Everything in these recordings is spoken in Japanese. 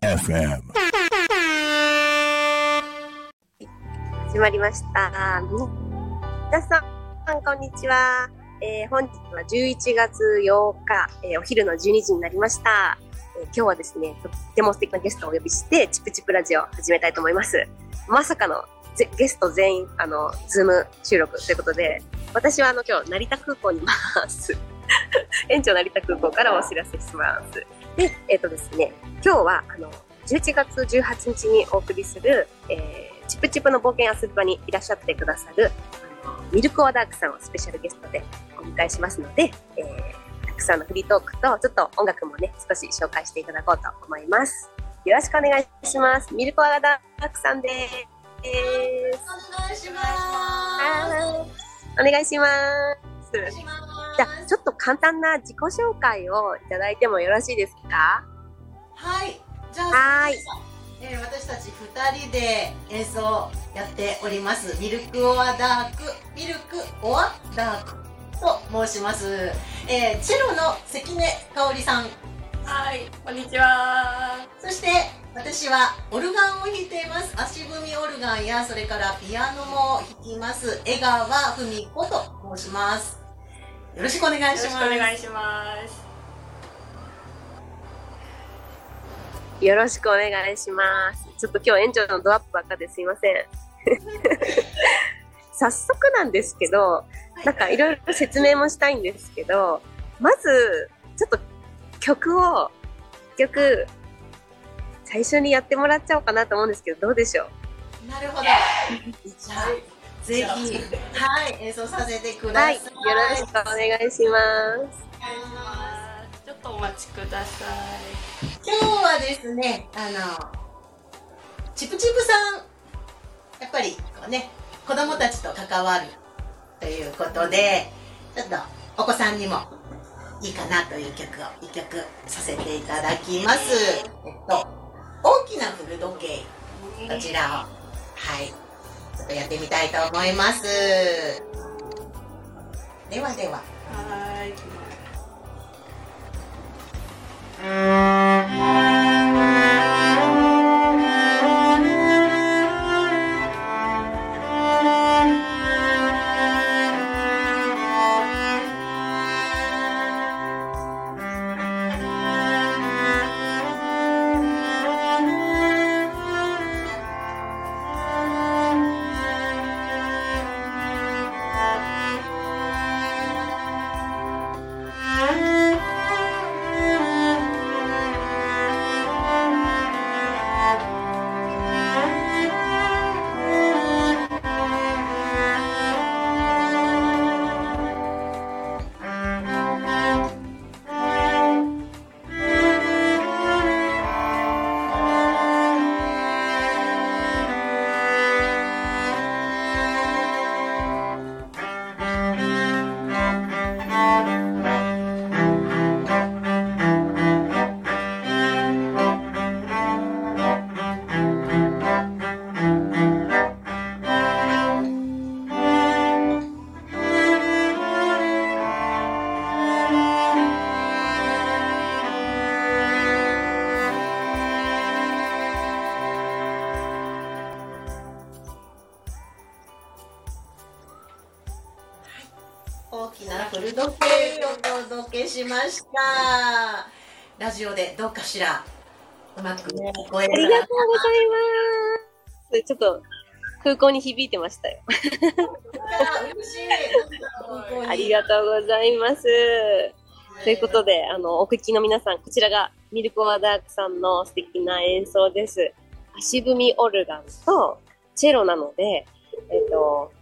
FM. 始まりました。皆さん、こんにちは。えー本日は11月8日、えーお昼の12時になりました。えー今日はですね、とっても素敵なゲストをお呼びして、チプチプラジオを始めたいと思います。まさかのゲスト全員、あの、ズーム収録ということで、私はあの、今日、成田空港にいます。園長成田空港からお知らせします。で、えっ、とですね、今日は、あの、11月18日にお送りする、えーチプチプの冒険遊び場にいらっしゃってくださる、あのミルクオアダークさんをスペシャルゲストでお迎えしますので、えーたくさんのフリートークと、ちょっと音楽もね、少し紹介していただこうと思います。よろしくお願いします。ミルクオアダークさんです。お願いします。はいお願いします。ますじゃあ、ちょっと簡単な自己紹介をいただいてもよろしいですか？はい。じゃあ、はいえー私たち二人で演奏やっております。ミルクオアダーク、ミルクオアダークと申します。えーチェロの関根香織さん。はい、こんにちは。そして、私はオルガンを弾いています。足踏みオルガンや、それからピアノも弾きます。江川文子と申します。よろしくお願いします。よろしくお願いします。よろしくお願いします。ちょっと今日園長のドアップばっかですいません。早速なんですけど、なんかいろいろ説明もしたいんですけど、まず、ちょっと曲を、一曲、最初にやってもらっちゃおうかなと思うんですけど、どうでしょう？なるほど。じゃあ、ぜひ、はい、演奏させてくだはい。さよい。ろしくお願いします。ちょっとお待ちくださ今日はですね、あの、チプチプさん、やっぱり、こうね、子供たちと関わるということで、ちょっとお子さんにもいいかなという曲を一曲させていただきます。えっと、大きな古時計。こちらを、はい、ちょっとやってみたいと思います。ではでは。はい。しました。ラジオでどうかしらうまく聞こえありるがとうございます。ちょっと空港に響いてましたよ。ありがとうございます。ということで、あの、お聞きの皆さん、こちらがミルクオアダークさんの素敵な演奏です。足踏みオルガンとチェロなので、えっ、と、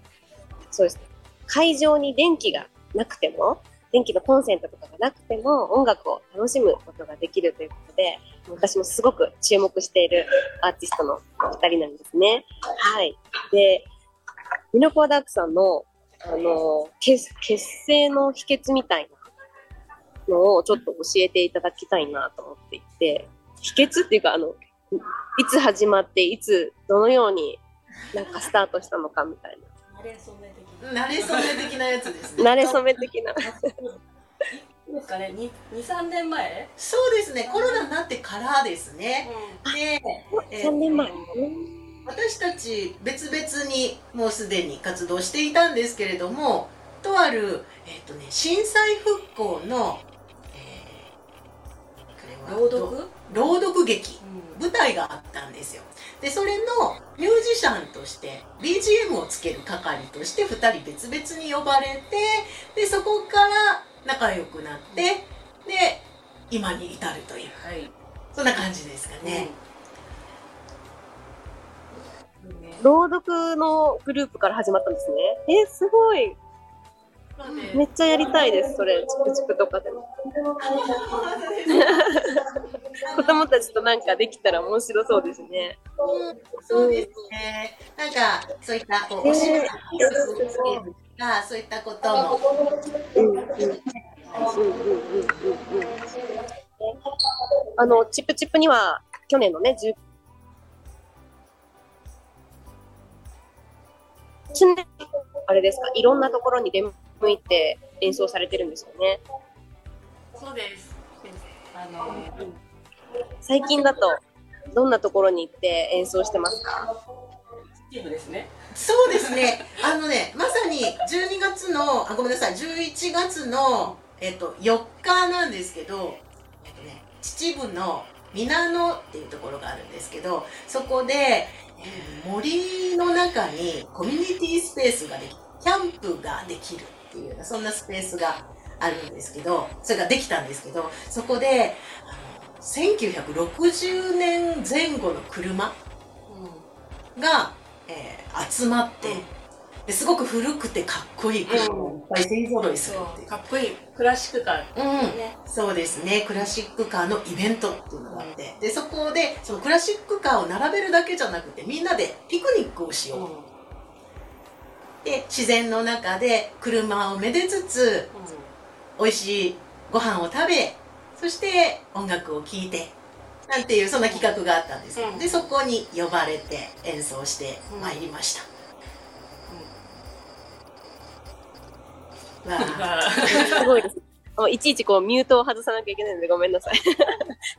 そうです。会場に電気がなくても、電気のコンセントとかがなくても音楽を楽しむことができるということで、私もすごく注目しているアーティストのお二人なんですね。はい。で、ミルクオアダークさんのあの、結結成の秘訣みたいなのをちょっと教えていただきたいなと思っていて、秘訣っていうか、あの、いつ始まって、いつ、どのようになんかスタートしたのかみたいな。慣れ初め的なやつですね。慣れ初め的な。ですかね、二二三年前？そうですね。コロナになってからですね。で、えー3年前。私たち別々にもうすでに活動していたんですけれども、とある、えっ、とね、震災復興の、えーこれは朗読？朗読劇。舞台があったんですよでそれのミュージシャンとして BGM をつける係として2人別々に呼ばれてでそこから仲良くなってで今に至るというはい。そんな感じですかね、うん。ね朗読のグループから始まったんですね。え、すごい。めっちゃやりたいです、それ。チクチクとかでも。子供たちとなんかできたら面白そうですね。そうですねなんかそういったこうお仕事がそういったこともうんうんうんうんうんうんうんあの、チップチップには、去年のね、10常にあれですか、いろんなところに出向いて演奏されてるんですよね。そうです。ですあの、最近だと、どんなところに行って演奏してますか？ですね。そうですね。あのね、まさに12月の、あ、ごめんなさい、11月の、えっと、4日なんですけど、えっとね、秩父の皆野っていうところがあるんですけど、そこで、え森の中にコミュニティスペースができ、キャンプができるっていうような、そんなスペースがあるんですけど、それができたんですけど、そこで、あ、1960年前後の車が、えー集まって、ですごく古くてかっこいい車。をいっぱい勢ぞろいするっていう。かっこいい。クラシックカー。うん、ね。そうですね。クラシックカーのイベントっていうのがあって、で、そこで、そのクラシックカーを並べるだけじゃなくて、みんなでピクニックをしよう。で、自然の中で車をめでつつ、美味しいご飯を食べ、そして音楽を聴いて、なんていうそんな企画があったんですよ、うんで、そこに呼ばれて演奏してまいりました。わあ すごいです。いちいちこうミュートを外さなきゃいけないのでごめんなさい。ち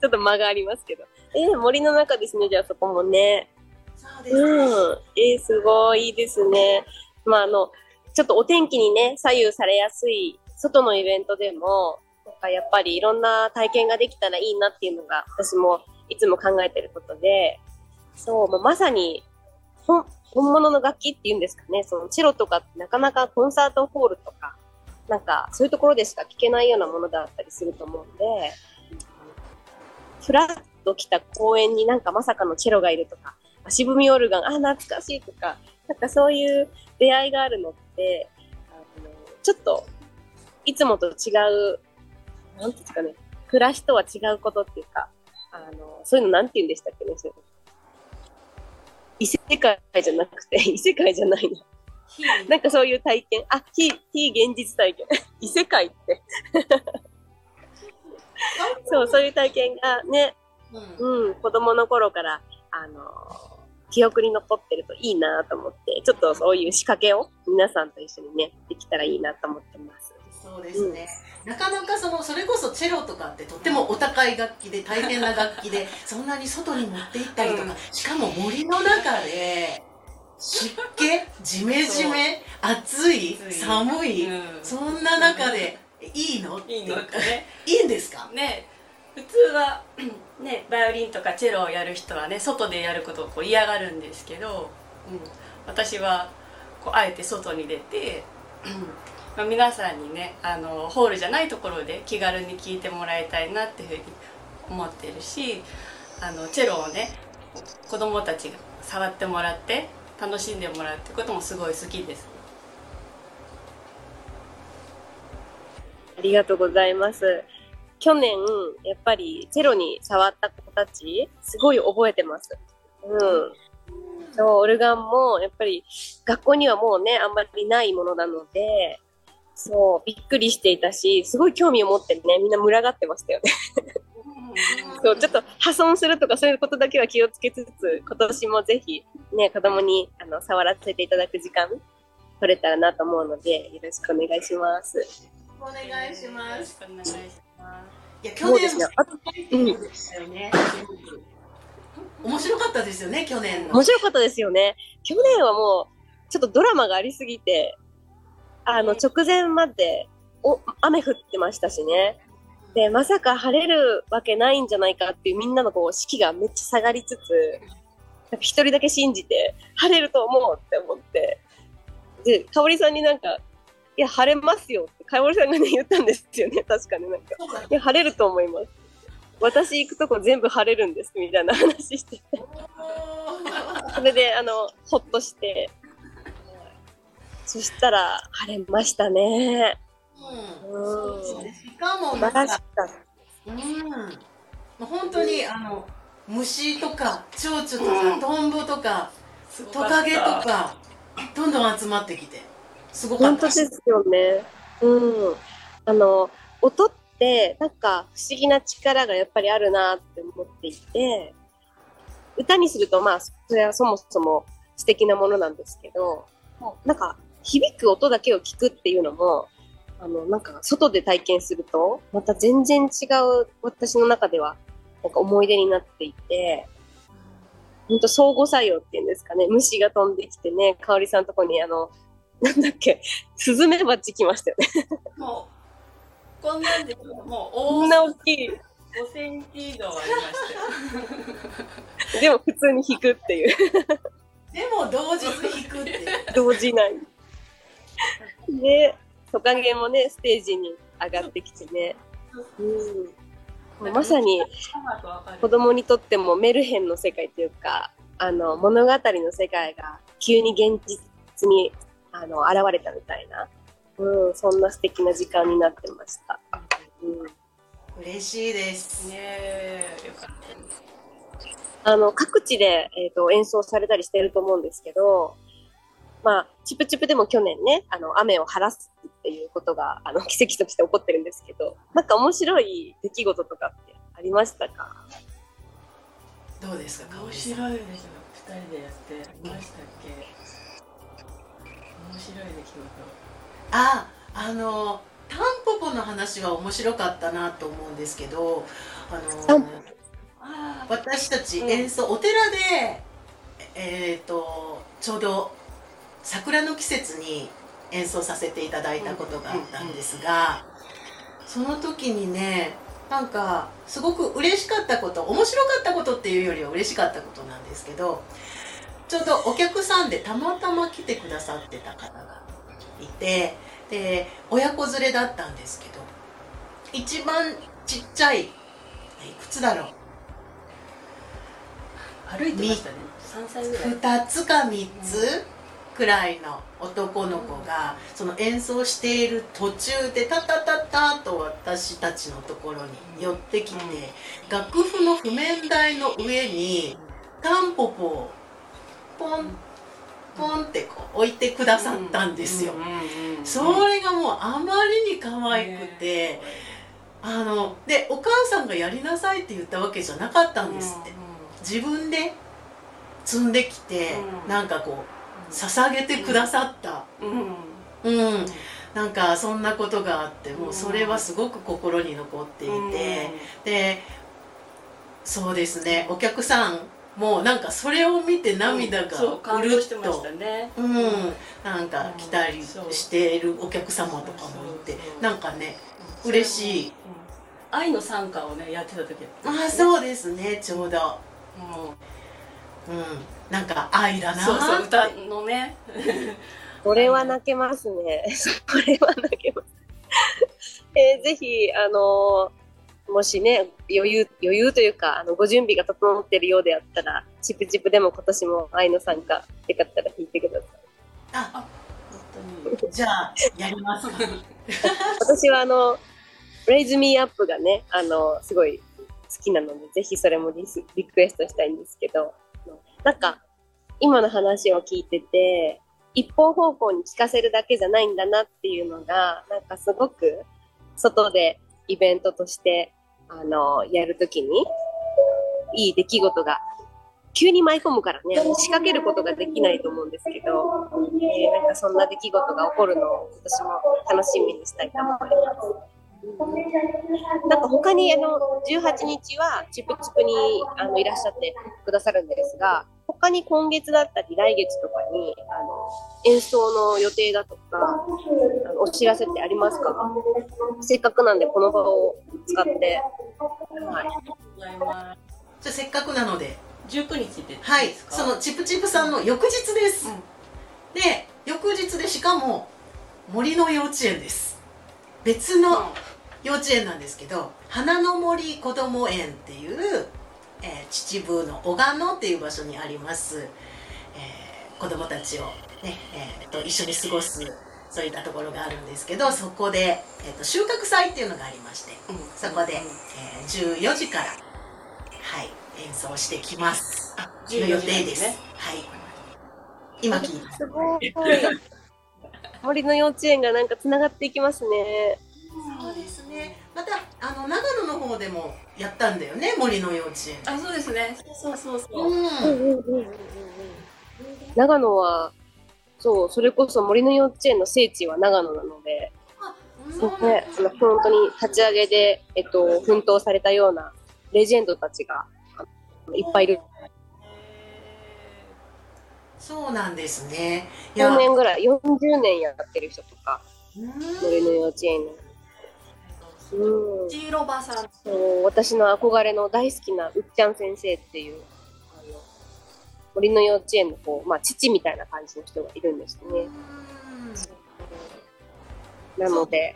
ょっと間がありますけど。えー森の中ですね、じゃあそこもね。そうですね。うん。えーすごいですね。まああの、ちょっとお天気にね、左右されやすい外のイベントでも、なんかやっぱりいろんな体験ができたらいいなっていうのが私もいつも考えてることで、そう、まあまさに本本物の楽器っていうんですかね、そのチェロとかなかなかコンサートホールとか、なんかそういうところでしか聴けないようなものだったりすると思うんで、フラッと来た公園になんかまさかのチェロがいるとか、足踏みオルガン、あ、懐かしいとか、なんかそういう出会いがあるのって、あのちょっといつもと違う、なんていうんですかね、暮らしとは違うことっていうか、あの、そういうのなんて言うんでしたっけね、そういうの異世界じゃなくて、異世界じゃないの。非なんかそういう体験。あ、非、非現実体験。異世界って。そう、そういう体験がね、うんうん、子供の頃から、あの記憶に残ってるといいなと思って、ちょっとそういう仕掛けを皆さんと一緒にね、できたらいいなと思ってます。そうですね、なかなかそのそれこそチェロとかってとってもお高い楽器で大変な楽器で そんなに外に持って行ったりとか、うん。しかも森の中で湿気ジメジメ暑い寒い、うん。そんな中でいいの？っていいの？って。ね。いいんですか？ね。普通は ねバイオリンとかチェロをやる人はね外でやることをこう嫌がるんですけど、うん、私はこうあえて外に出て、う んまあ、皆さんにねあのホールじゃないところで気軽に聴いてもらいたいなっていうふうに思ってるしあのチェロをね子供たちが触ってもらって楽しんでもらうってこともすごい好きです。ありがとうございます。去年、やっぱりチェロに触った子たち、すごい覚えてます。うん。そう、オルガンも、やっぱり学校にはもうね、あんまりないものなので、そう、びっくりしていたし、すごい興味を持ってね、みんな群がってましたよね。そう、ちょっと破損するとかそういうことだけは気をつけつつ、今年もぜひ、ね、子供にあの触らせていただく時間撮れたらなと思うので、よろしくお願いします。お願いしまよろしす。くお願いしまいや、去年も。あでしたよね。面白かったですよね、去年の面。白かったですよね。去年はもう、ちょっとドラマがありすぎて、あの、直前まで、お、雨降ってましたしね。で、まさか晴れるわけないんじゃないかっていうみんなのこう、士気がめっちゃ下がりつつ、一人だけ信じて、晴れると思うって思って。で、かおりさんになんか、いや、晴れますよって、かおりさんがね、言ったんですよね。確かになんか。いや、晴れると思います。私行くとこ全部晴れるんです、みたいな話してて。それで、あの、ほっとして、そしたら、晴れましたね。うんうん。素しかも晴なんか。うん、本当にあの虫とか蝶々とかトンボとかす。トカゲとかどんどん集まってきてすごかった本当ですよね。うん。あの、音って、なんか不思議な力がやっぱりあるなって思っていて、歌にすると、まあ、それはそもそも素敵なものなんですけど、もうなんか、響く音だけを聞くっていうのも、あの、なんか、外で体験すると、また全然違う、私の中では、なんか思い出になっていて、ほんと相互作用っていうんですかね、虫が飛んできてね、香織さんのとこにあの、なんだっけ、スズメバチ来ましたよね。もう、こんなんで、もうこんな大きい。5センチ以上ありましたよ。でも普通に弾くっていう。でも同日弾くっていう動じない。で、トカゲもね、ステージに上がってきてね。うん。まさに子供にとってもメルヘンの世界というか、あの、物語の世界が急に現実にあの現れたみたいな、うん、そんな素敵な時間になってました。うん嬉しいですねえ、よかったです。あの、各地で、えっ、と、演奏されたりしてると思うんですけど、まあ、チプチプでも去年ね、あの、雨を晴らすっていうことが、あの、奇跡として起こってるんですけど、なんか面白い出来事とかってありましたか？どうですか？香面白いですよ。二人でやってましたっけ？面白い出来ああのタンポポの話は面白かったなと思うんですけどあのタンポ事。あ私たちうん演奏、お寺でえっ、とちょうど桜の季節に演奏させていただいたことがあったんですが、その時にねなんかすごく嬉しかったこと面白かったことっていうよりは嬉しかったことなんですけどちょうどお客さんでたまたま来てくださってた方がいてで親子連れだったんですけど一番ちっちゃいいくつだろう？歩いてましたね。三歳ぐらい。2つか3つ？くらいの男の子がその演奏している途中でタタタタと私たちのところに寄ってきて楽譜の譜面台の上にタンポポをポンポンってこう置いてくださったんですよ。それがもうあまりに可愛くてあのでお母さんがやりなさいって言ったわけじゃなかったんですって。自分で積んできて、うん。なんかこう捧げてくださった、うん。うん。うんなんかそんなことがあってもうそれはすごく心に残っていて、でそうですね。お客さんもなんかそれを見て涙がそうるっとたね。うん、なんか来たりしているお客様とかもいてなんかね嬉しい。うん。愛の参加をねやってた時。ああそうですね。ちょうど、もうん、なんか愛だうなそうそう歌のね。これは泣けますね。これは泣けます。えーぜひ、あのーもしね、余裕、余裕というか、あの、ご準備が整っているようであったら、チプチプでも今年も愛の参加、よかったら弾いてください。あ本当に。じゃあやりますか私はあの、Raise Me Up がね、あの、すごい好きなので、ぜひそれもリスリクエストしたいんですけど、なんか、今の話を聞いてて、一方方向に聞かせるだけじゃないんだなっていうのが、なんかすごく、外でイベントとして、あの、やるときに、いい出来事が急に舞い込むからね、仕掛けることができないと思うんですけど、えーなんかそんな出来事が起こるのを私も楽しみにしたいと思います。なんか他にあの18日はチプチプにあのいらっしゃってくださるんですが、他に今月だったり来月とかにあの演奏の予定だとかあのお知らせってありますか？せっかくなんでこの場を使って、はい、ございまじゃあせっかくなので、す19日ではいです、か？そのチプチプさんの翌日です。うん。で、翌日でしかも森の幼稚園です。別の幼稚園なんですけど花の森こども園っていう、えー秩父の小鹿野っていう場所にあります、えー子どもたちを、ねえーと一緒に過ごすそういったところがあるんですけどそこで、えーと収穫祭っていうのがありましてうん。そこで、うんえー14時から、はい、演奏してきます。あの予14時定です、ね。はい。今聞いたす。ごい。森の幼稚園がなんかつながっていきますね。またあの長野の方でもやったんだよね森の幼稚園。あそうですね。そうそうそう、う。ん。長野は、そう、それこそ森の幼稚園の聖地は長野なので、そうね、その本当に立ち上げで、えっと、奮闘されたようなレジェンドたちがいっぱいいる。そうなんですね。いや。4年ぐらい、40年やってる人とか、うん。森の幼稚園の。うんジーロバさんそう私の憧れの大好きなうっちゃん先生っていう、あの森の幼稚園のこう、まあ、父みたいな感じの人がいるんですね。なので、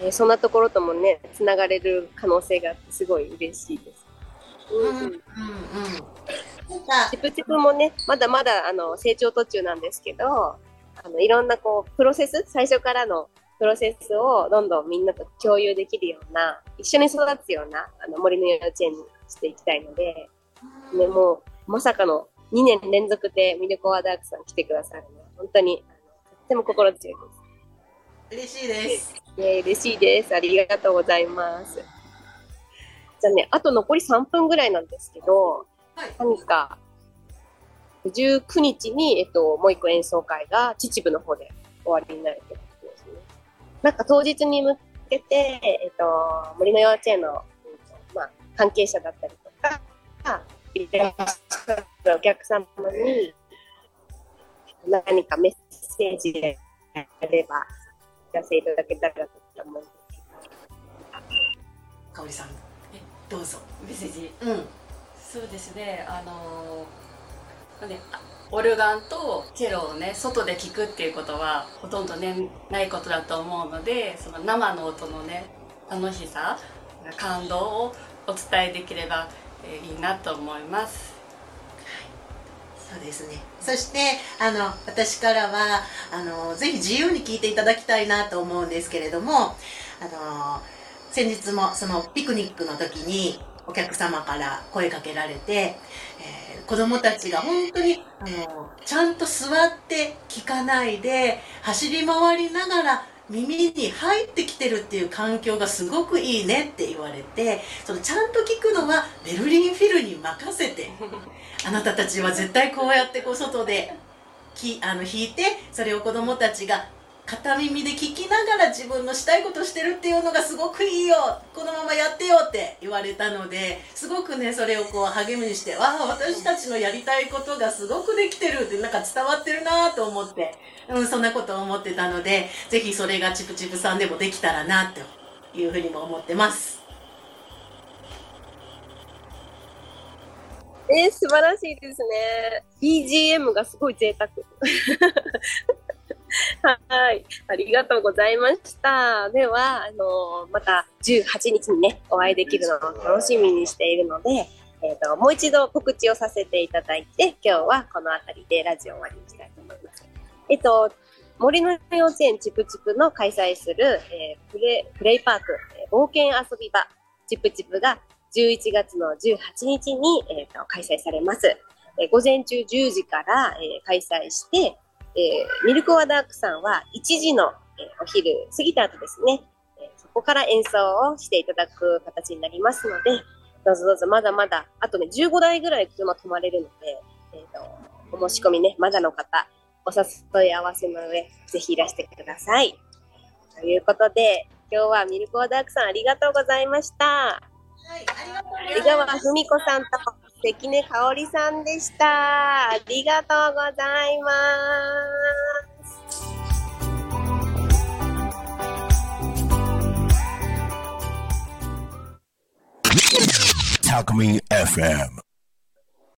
えーそんなところともね、つながれる可能性があって、すごい嬉しいです。うんうんうんうん。チプチプもね、まだまだあの成長途中なんですけど、あのいろんなこうプロセス、最初からのプロセスをどんどんみんなと共有できるような、一緒に育つようなあの森の幼稚園にしていきたいので、ね、もうまさかの2年連続でミルコアダークさん来てくださるのは、本当にとっても心強いです。嬉しいです。ね、嬉しいです。ありがとうございます。じゃあね、あと残り3分ぐらいなんですけど、はい。何か、19日に、えっと、もう一個演奏会が秩父の方で終わりになるってことですね。なんか当日に向けて、えっと、森の幼稚園の、うんとまあ、関係者だったりとか、いらっしゃるお客様に何かメッセージであれば、お知らせいただけたらと思うんですかおりさん、どうぞ。メッセージうん。そうですねあのーなんであオルガンとチェロをね外で聴くっていうことはほとんどねないことだと思うのでその生の音のね楽しさ感動をお伝えできれば、えーいいなと思いますそうですね。そして、あの、私からは、あの、ぜひ自由に聞いていただきたいなと思うんですけれども、あの、先日もそのピクニックの時にお客様から声かけられて、え子供たちが本当に、あの、ちゃんと座って聞かないで、走り回りながら耳に入ってきてるっていう環境がすごくいいねって言われて、そのちゃんと聞くのはベルリンフィルに任せて、あなたたちは絶対こうやってこう外できあの弾いてそれを子供たちが片耳で聞きながら自分のしたいことしてるっていうのがすごくいいよこのままやってよって言われたのですごくねそれをこう励みにしてわあ私たちのやりたいことがすごくできてるってなんか伝わってるなと思って、うん、そんなことを思ってたのでぜひそれがチプチプさんでもできたらなというふうにも思ってます。えー、素晴らしいですね。BGM がすごい贅沢。はい。ありがとうございました。では、あのーまた18日にね、お会いできるのを楽しみにしているので、えっ、と、もう一度告知をさせていただいて、今日はこの辺りでラジオ終わりにしたいと思います。えっ、と、森の幼稚園チプチプの開催する、えープレプレイパーク、えー冒険遊び場、チプチプが11月の18日に、えーと開催されます。えー午前中10時から、えー開催して、えーミルクワダークさんは1時の、えーお昼過ぎた後ですね、えーそこから演奏をしていただく形になりますので、どうぞどうぞ、まだまだ、あとね、15台ぐらい車止まれるので、えっ、と、お申し込みね、まだの方、お誘い合わせの上、ぜひいらしてください。ということで、今日はミルクオーダークさんありがとうございました。はい、ありがとうござい江川文子さんと関根香織さんでした。ありがとうございます。Talk Me FM.